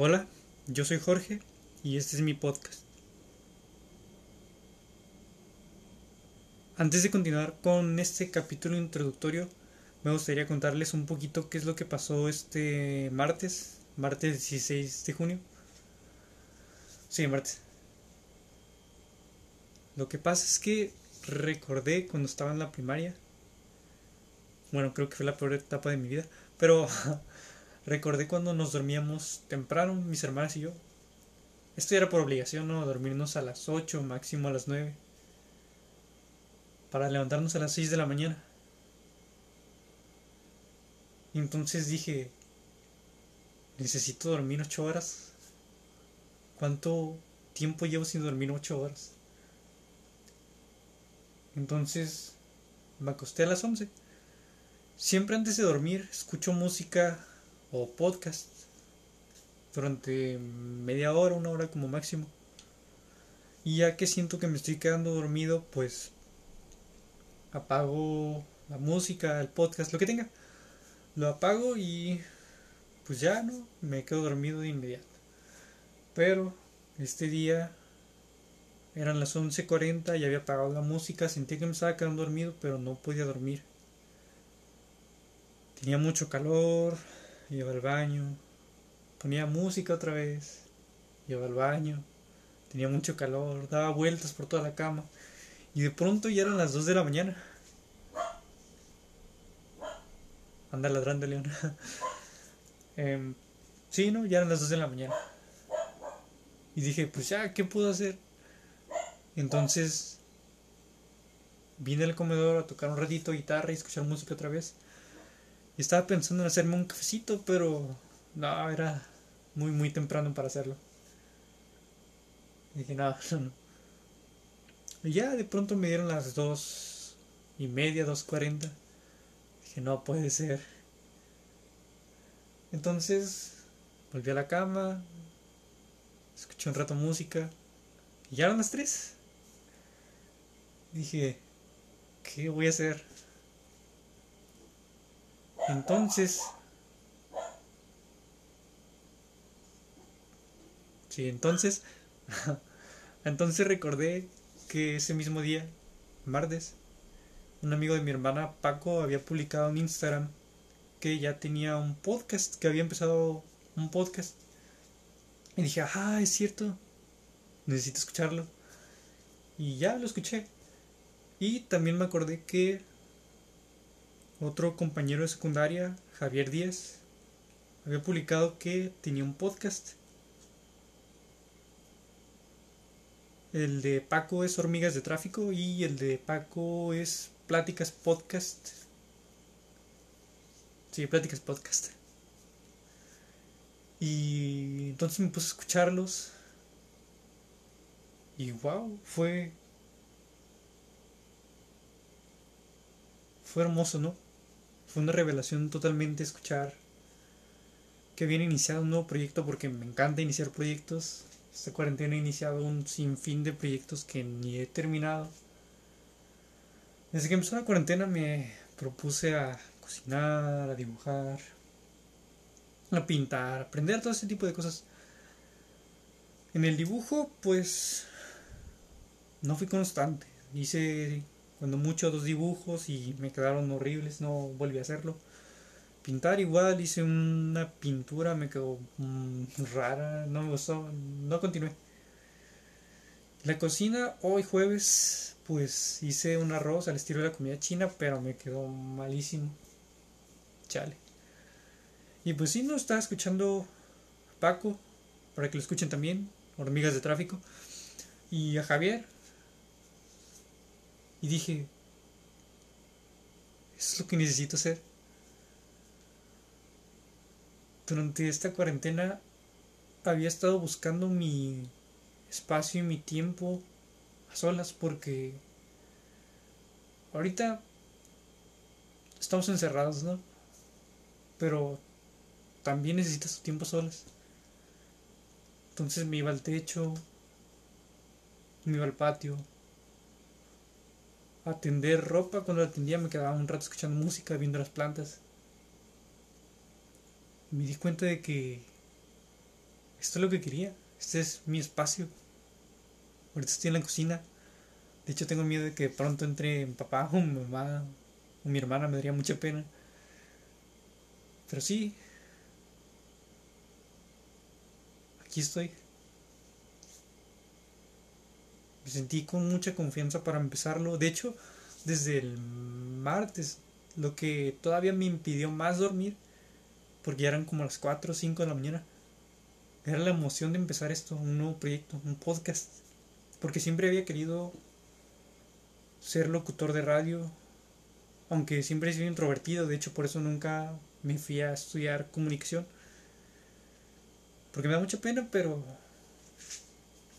Hola, yo soy Jorge y este es mi podcast. Antes de continuar con este capítulo introductorio, me gustaría contarles un poquito qué es lo que pasó este martes, martes 16 de junio. Sí, martes. Lo que pasa es que recordé cuando estaba en la primaria. Bueno, creo que fue la peor etapa de mi vida, pero recordé cuando nos dormíamos temprano, mis hermanas y yo. Esto era por obligación, ¿no? Dormirnos a las 8, máximo a las 9. Para levantarnos a las 6 de la mañana. Entonces dije, necesito dormir 8 horas. ¿Cuánto tiempo llevo sin dormir 8 horas? Entonces me acosté a las 11. Siempre antes de dormir escucho música o podcast durante media hora, una hora como máximo. Y ya que siento que me estoy quedando dormido, pues apago la música, el podcast, lo que tenga. Lo apago y pues ya no, me quedo dormido de inmediato. Pero este día eran las 11.40 y había apagado la música, sentí que me estaba quedando dormido, pero no podía dormir. Tenía mucho calor, iba al baño, ponía música otra vez, iba al baño, tenía mucho calor, daba vueltas por toda la cama y de pronto ya eran las 2 de la mañana. Anda ladrando León. eh, sí, ¿no? Ya eran las 2 de la mañana. Y dije, pues ya, ¿qué puedo hacer? Entonces vine al comedor a tocar un ratito guitarra y escuchar música otra vez. Y estaba pensando en hacerme un cafecito, pero no, era muy, muy temprano para hacerlo. Y dije, no, no. Y ya de pronto me dieron las dos y media, dos cuarenta. Dije, no puede ser. Entonces volví a la cama, escuché un rato música y ya eran las tres. Dije, ¿qué voy a hacer? Entonces, sí, entonces, entonces recordé que ese mismo día, martes, un amigo de mi hermana Paco había publicado en Instagram que ya tenía un podcast, que había empezado un podcast. Y dije, ah, es cierto, necesito escucharlo. Y ya lo escuché. Y también me acordé que otro compañero de secundaria, Javier Díaz, había publicado que tenía un podcast. El de Paco es Hormigas de Tráfico y el de Paco es Pláticas Podcast. Sí, Pláticas Podcast. Y entonces me puse a escucharlos. Y wow, fue fue hermoso, ¿no? Fue una revelación totalmente escuchar que viene iniciado un nuevo proyecto porque me encanta iniciar proyectos. Esta cuarentena he iniciado un sinfín de proyectos que ni he terminado. Desde que empezó la cuarentena me propuse a cocinar, a dibujar, a pintar, a aprender todo ese tipo de cosas. En el dibujo, pues, no fui constante. Hice cuando mucho dos dibujos y me quedaron horribles, no volví a hacerlo. Pintar igual, hice una pintura, me quedó mm, rara, no me gustó, no continué. La cocina, hoy jueves, pues hice un arroz al estilo de la comida china, pero me quedó malísimo. Chale. Y pues sí, no estaba escuchando Paco, para que lo escuchen también, Hormigas de Tráfico. Y a Javier, y dije, eso es lo que necesito hacer. Durante esta cuarentena había estado buscando mi espacio y mi tiempo a solas porque ahorita estamos encerrados, ¿no? Pero también necesitas tu tiempo a solas. Entonces me iba al techo, me iba al patio, atender ropa. Cuando la atendía me quedaba un rato escuchando música, viendo las plantas. Me di cuenta de que esto es lo que quería. Este es mi espacio. Ahorita estoy en la cocina. De hecho, tengo miedo de que pronto entre mi papá o mi mamá o mi hermana. Me daría mucha pena. Pero sí. Aquí estoy. Me sentí con mucha confianza para empezarlo. De hecho, desde el martes, lo que todavía me impidió más dormir, porque ya eran como las 4 o 5 de la mañana, era la emoción de empezar esto, un nuevo proyecto, un podcast. Porque siempre había querido ser locutor de radio, aunque siempre he sido introvertido, de hecho por eso nunca me fui a estudiar comunicación. Porque me da mucha pena, pero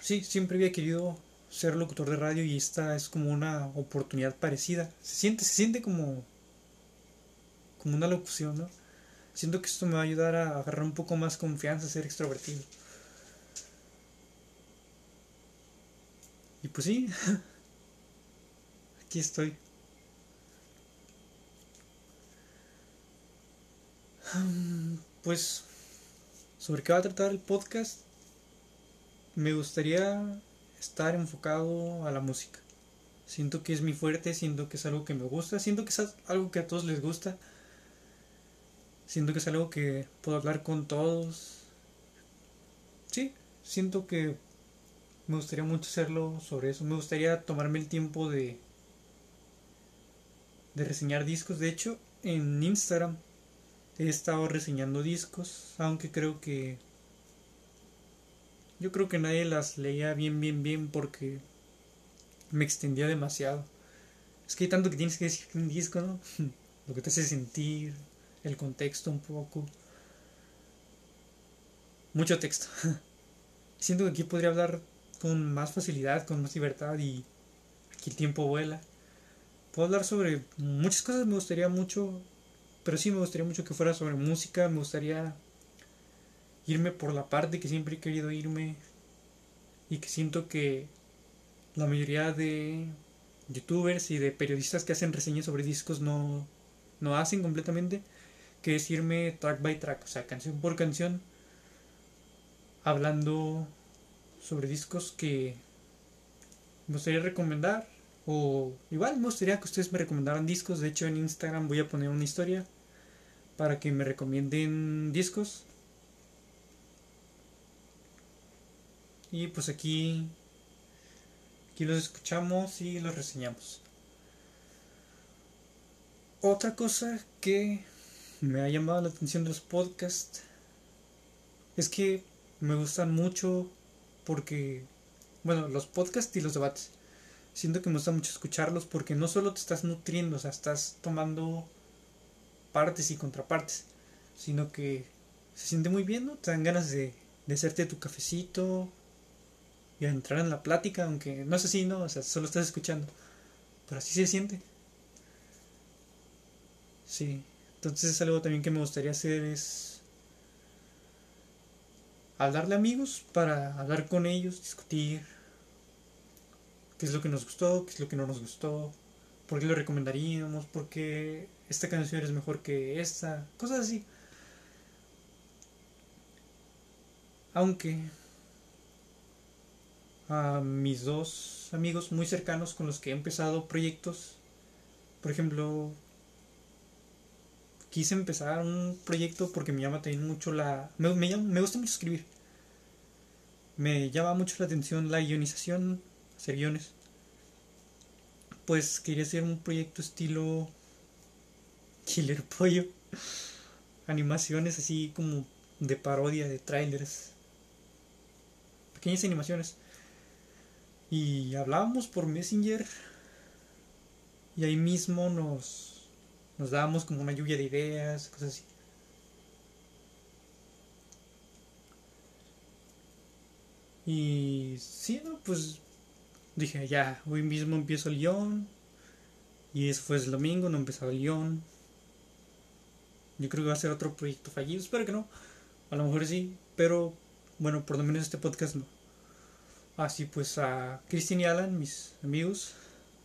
sí, siempre había querido ser locutor de radio y esta es como una oportunidad parecida. Se siente, se siente como como una locución, ¿no? Siento que esto me va a ayudar a agarrar un poco más confianza, ser extrovertido. Y pues sí, aquí estoy. Pues, ¿sobre qué va a tratar el podcast? Me gustaría estar enfocado a la música. Siento que es mi fuerte, siento que es algo que me gusta, siento que es algo que a todos les gusta. Siento que es algo que puedo hablar con todos. Sí, siento que me gustaría mucho hacerlo sobre eso. Me gustaría tomarme el tiempo de de reseñar discos. De hecho, en Instagram he estado reseñando discos, aunque creo que yo creo que nadie las leía bien bien bien porque me extendía demasiado. Es que hay tanto que tienes que decir en un disco, ¿no? Lo que te hace sentir, el contexto un poco. Mucho texto. Siento que aquí podría hablar con más facilidad, con más libertad y aquí el tiempo vuela. Puedo hablar sobre muchas cosas, me gustaría mucho, pero sí me gustaría mucho que fuera sobre música, me gustaría irme por la parte que siempre he querido irme y que siento que la mayoría de youtubers y de periodistas que hacen reseñas sobre discos no, no hacen completamente, que es irme track by track, o sea, canción por canción, hablando sobre discos que me gustaría recomendar. O igual me gustaría que ustedes me recomendaran discos. De hecho, en Instagram voy a poner una historia para que me recomienden discos. Y pues aquí, aquí los escuchamos y los reseñamos. Otra cosa que me ha llamado la atención de los podcasts es que me gustan mucho porque, bueno, los podcasts y los debates. Siento que me gusta mucho escucharlos porque no solo te estás nutriendo, o sea, estás tomando partes y contrapartes, sino que se siente muy bien, ¿no? Te dan ganas de, de hacerte tu cafecito y entrar en la plática, aunque no es así, ¿no? O sea, solo estás escuchando. Pero así se siente. Sí. Entonces es algo también que me gustaría hacer es hablarle a amigos para hablar con ellos, discutir qué es lo que nos gustó, qué es lo que no nos gustó, por qué lo recomendaríamos, por qué esta canción es mejor que esta, cosas así. Aunque a mis dos amigos muy cercanos con los que he empezado proyectos, por ejemplo, quise empezar un proyecto porque me llama también mucho la... Me, me, gusta mucho escribir. Me llama mucho la atención la ionización, hacer guiones. Pues quería hacer un proyecto estilo Killer Pollo. Animaciones así como de parodia de trailers. Pequeñas animaciones. Y hablábamos por Messenger. Y ahí mismo nos nos dábamos como una lluvia de ideas, cosas así. Y sí, ¿no? Pues dije, ya, hoy mismo empiezo el guion. Y eso fue el domingo, no empezaba el guion. Yo creo que va a ser otro proyecto fallido, espero que no. A lo mejor sí, pero bueno, por lo menos este podcast no. Así pues a Cristian y Alan, mis amigos,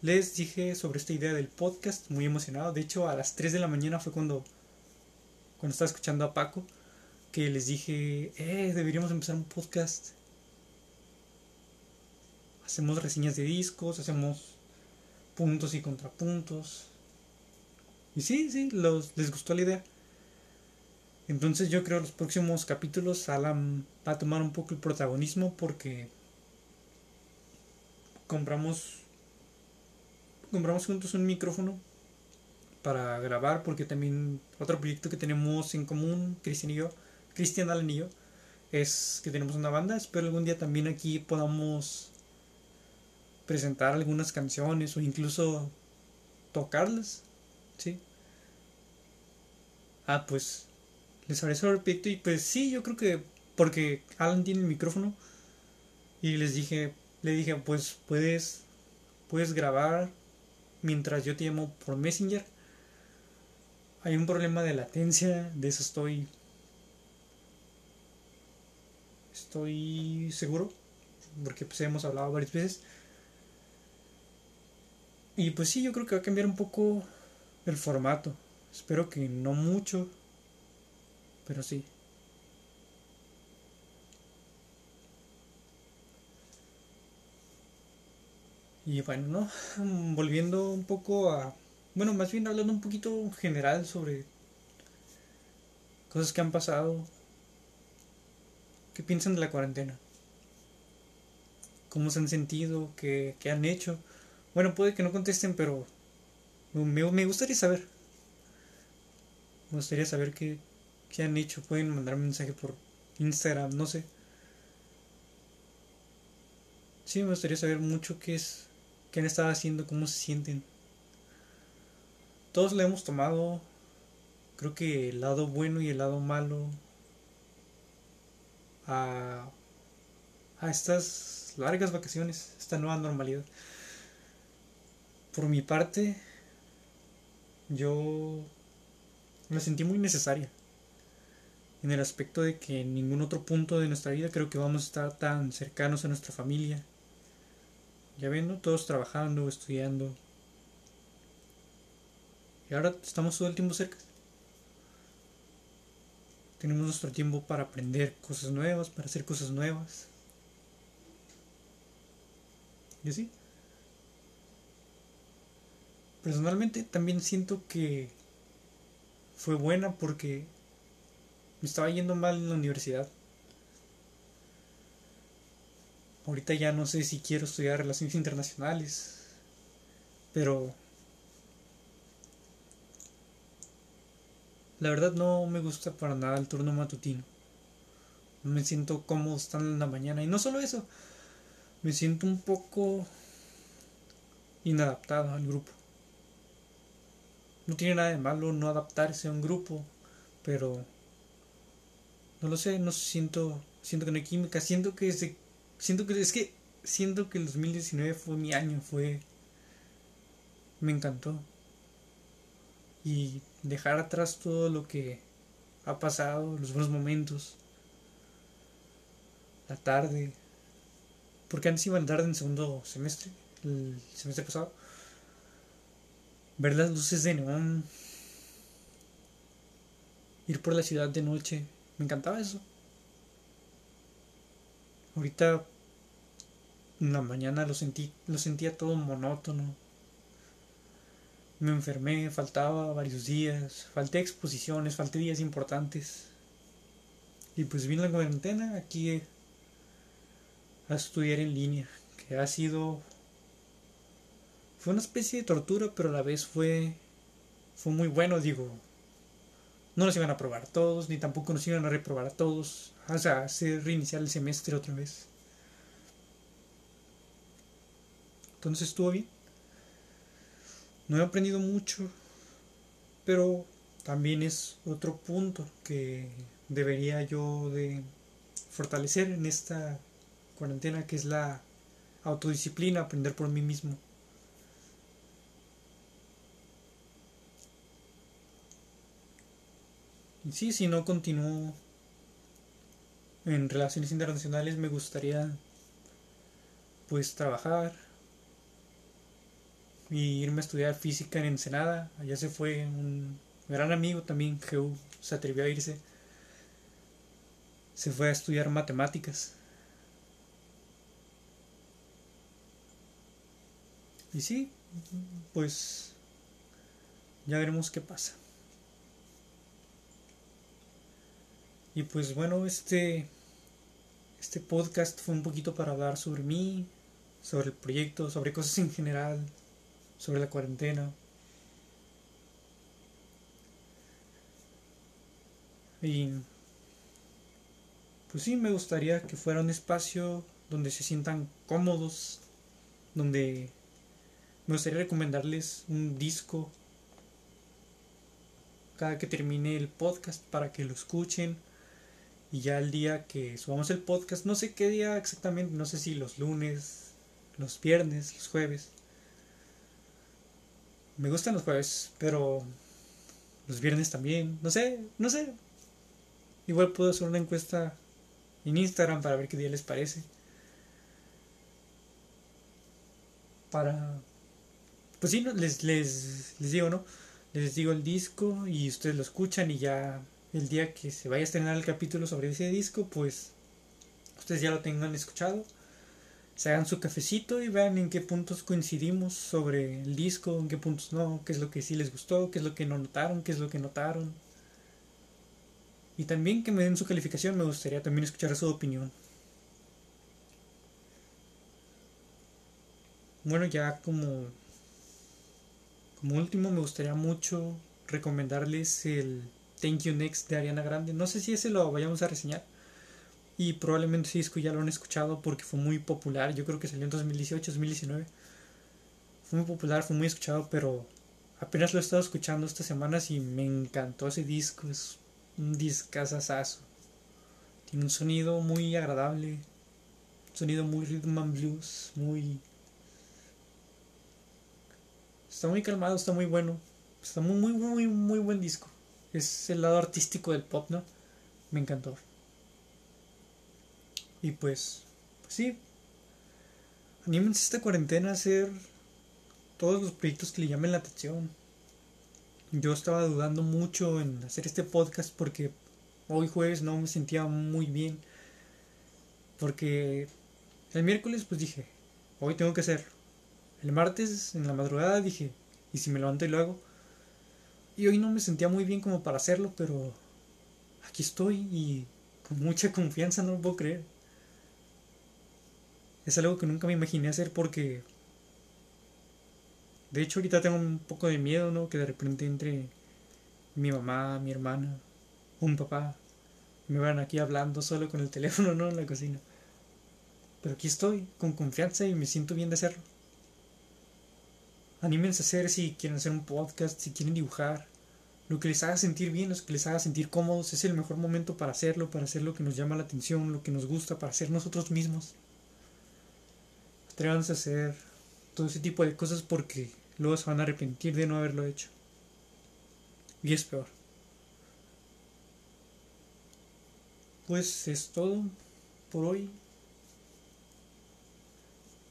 les dije sobre esta idea del podcast, muy emocionado. De hecho, a las 3 de la mañana fue cuando, cuando estaba escuchando a Paco. que les dije, eh, deberíamos empezar un podcast. Hacemos reseñas de discos, hacemos puntos y contrapuntos. Y sí, sí, los, les gustó la idea. Entonces yo creo que los próximos capítulos Alan va a tomar un poco el protagonismo porque compramos compramos juntos un micrófono para grabar porque también otro proyecto que tenemos en común Cristian y yo Cristian Alan y yo es que tenemos una banda. Espero algún día también aquí podamos presentar algunas canciones o incluso tocarlas sí ah pues les hablé sobre el y pues sí yo creo que porque Alan tiene el micrófono y les dije le dije pues puedes puedes grabar mientras yo te llamo por Messenger hay un problema de latencia, de eso estoy estoy seguro, porque pues hemos hablado varias veces. Y pues sí, yo creo que va a cambiar un poco el formato. Espero que no mucho, pero sí. Y bueno, ¿no? Volviendo un poco a bueno, más bien hablando un poquito general sobre cosas que han pasado. ¿Qué piensan de la cuarentena? ¿Cómo se han sentido? ¿Qué, han hecho? Bueno, puede que no contesten, pero me, me gustaría saber. Me gustaría saber qué, qué han hecho. Pueden mandarme un mensaje por Instagram, no sé. Sí, me gustaría saber mucho qué es, qué han estado haciendo, cómo se sienten todos le hemos tomado, creo que el lado bueno y el lado malo a, a estas largas vacaciones, esta nueva normalidad. Por mi parte, yo me sentí muy necesaria. En el aspecto de que en ningún otro punto de nuestra vida creo que vamos a estar tan cercanos a nuestra familia. Ya viendo, todos trabajando, estudiando, y ahora estamos todo el tiempo cerca. Tenemos nuestro tiempo para aprender cosas nuevas, para hacer cosas nuevas. Y así. Personalmente también siento que fue buena porque me estaba yendo mal en la universidad. Ahorita ya no sé si quiero estudiar relaciones internacionales, pero La verdad no me gusta para nada el turno matutino. No me siento cómodo estando en la mañana. Y no solo eso, me siento un poco inadaptado al grupo. No tiene nada de malo no adaptarse a un grupo, pero no lo sé, no siento, siento que no hay química, siento que siento que es que siento que el 2019 fue mi año, fue me encantó. Y dejar atrás todo lo que ha pasado, los buenos momentos, la tarde, porque antes iba a tarde en segundo semestre, el semestre pasado, ver las luces de neón, ir por la ciudad de noche, me encantaba eso. Ahorita en la mañana lo sentí, lo sentía todo monótono, me enfermé, faltaba varios días, falté exposiciones, falté días importantes. Y pues vine la cuarentena aquí a estudiar en línea, que ha sido fue una especie de tortura, pero a la vez fue fue muy bueno, digo. No nos iban a probar todos, ni tampoco nos iban a reprobar a todos, o sea, hacer reiniciar el semestre otra vez. Entonces estuvo bien. No he aprendido mucho, pero también es otro punto que debería yo de fortalecer en esta cuarentena, que es la autodisciplina, aprender por mí mismo. Y sí, si no continúo en relaciones internacionales, me gustaría pues trabajar, y irme a estudiar física en Ensenada. Allá se fue un gran amigo también, Geu, se atrevió a irse. se fue a estudiar matemáticas. Y sí, pues ya veremos qué pasa. Y pues bueno, este este podcast fue un poquito para hablar sobre mí, sobre el proyecto, sobre cosas en general, sobre la cuarentena. Y pues sí, me gustaría que fuera un espacio donde se sientan cómodos, donde me gustaría recomendarles un disco cada que termine el podcast para que lo escuchen y ya el día que subamos el podcast, no sé qué día exactamente, no sé si los lunes, los viernes, los jueves. Me gustan los jueves, pero los viernes también, no sé, no sé. Igual puedo hacer una encuesta en Instagram para ver qué día les parece. Para... Pues sí, les, les, les digo, ¿no? Les digo el disco y ustedes lo escuchan y ya el día que se vaya a estrenar el capítulo sobre ese disco, pues ustedes ya lo tengan escuchado. Se hagan su cafecito y vean en qué puntos coincidimos sobre el disco, en qué puntos no, qué es lo que sí les gustó, qué es lo que no notaron, qué es lo que notaron. Y también que me den su calificación, me gustaría también escuchar su opinión. Bueno, ya como, como último me gustaría mucho recomendarles el Thank You Next de Ariana Grande. No sé si ese lo vayamos a reseñar. Y probablemente ese disco ya lo han escuchado porque fue muy popular. Yo creo que salió en 2018, 2019. Fue muy popular, fue muy escuchado, pero apenas lo he estado escuchando estas semanas y me encantó ese disco. Es un discazazazo. Tiene un sonido muy agradable. Un sonido muy rhythm and blues, muy... Está muy calmado, está muy bueno. Está muy, muy, muy, muy buen disco es el lado artístico del pop, ¿no? Me encantó. Y pues, pues sí, anímense esta cuarentena a hacer todos los proyectos que le llamen la atención. Yo estaba dudando mucho en hacer este podcast porque hoy jueves no me sentía muy bien. Porque el miércoles pues dije, hoy tengo que hacer. El martes en la madrugada dije, ¿y si me levanto y lo hago? Y hoy no me sentía muy bien como para hacerlo, pero aquí estoy y con mucha confianza, no lo puedo creer. Es algo que nunca me imaginé hacer porque... De hecho ahorita tengo un poco de miedo, ¿no? Que de repente entre mi mamá, mi hermana, un papá, me van aquí hablando solo con el teléfono, ¿no? En la cocina. Pero aquí estoy, con confianza y me siento bien de hacerlo. Anímense a hacer si quieren hacer un podcast, si quieren dibujar. Lo que les haga sentir bien, lo que les haga sentir cómodos, es el mejor momento para hacerlo, para hacer lo que nos llama la atención, lo que nos gusta, para ser nosotros mismos. Atrévanse a hacer todo ese tipo de cosas porque luego se van a arrepentir de no haberlo hecho. Y es peor. Pues es todo por hoy.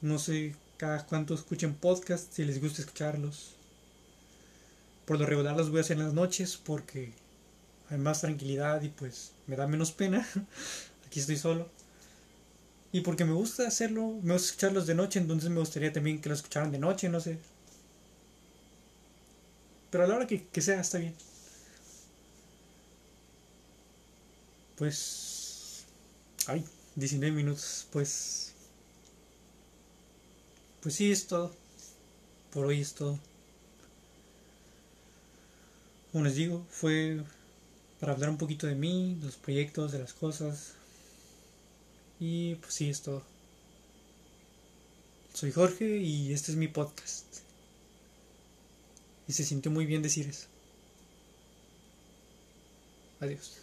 No sé cada cuánto escuchen podcasts, si les gusta escucharlos. Por lo regular los voy a hacer en las noches porque hay más tranquilidad y pues me da menos pena. Aquí estoy solo. Y porque me gusta hacerlo, me gusta escucharlos de noche, entonces me gustaría también que lo escucharan de noche, no sé. Pero a la hora que, que sea, está bien. Pues... Ay, 19 minutos, pues pues sí, es todo. Por hoy es todo. Como les digo, fue para hablar un poquito de mí, de los proyectos, de las cosas. Y pues sí, es todo. Soy Jorge y este es mi podcast. Y se sintió muy bien decir eso. Adiós.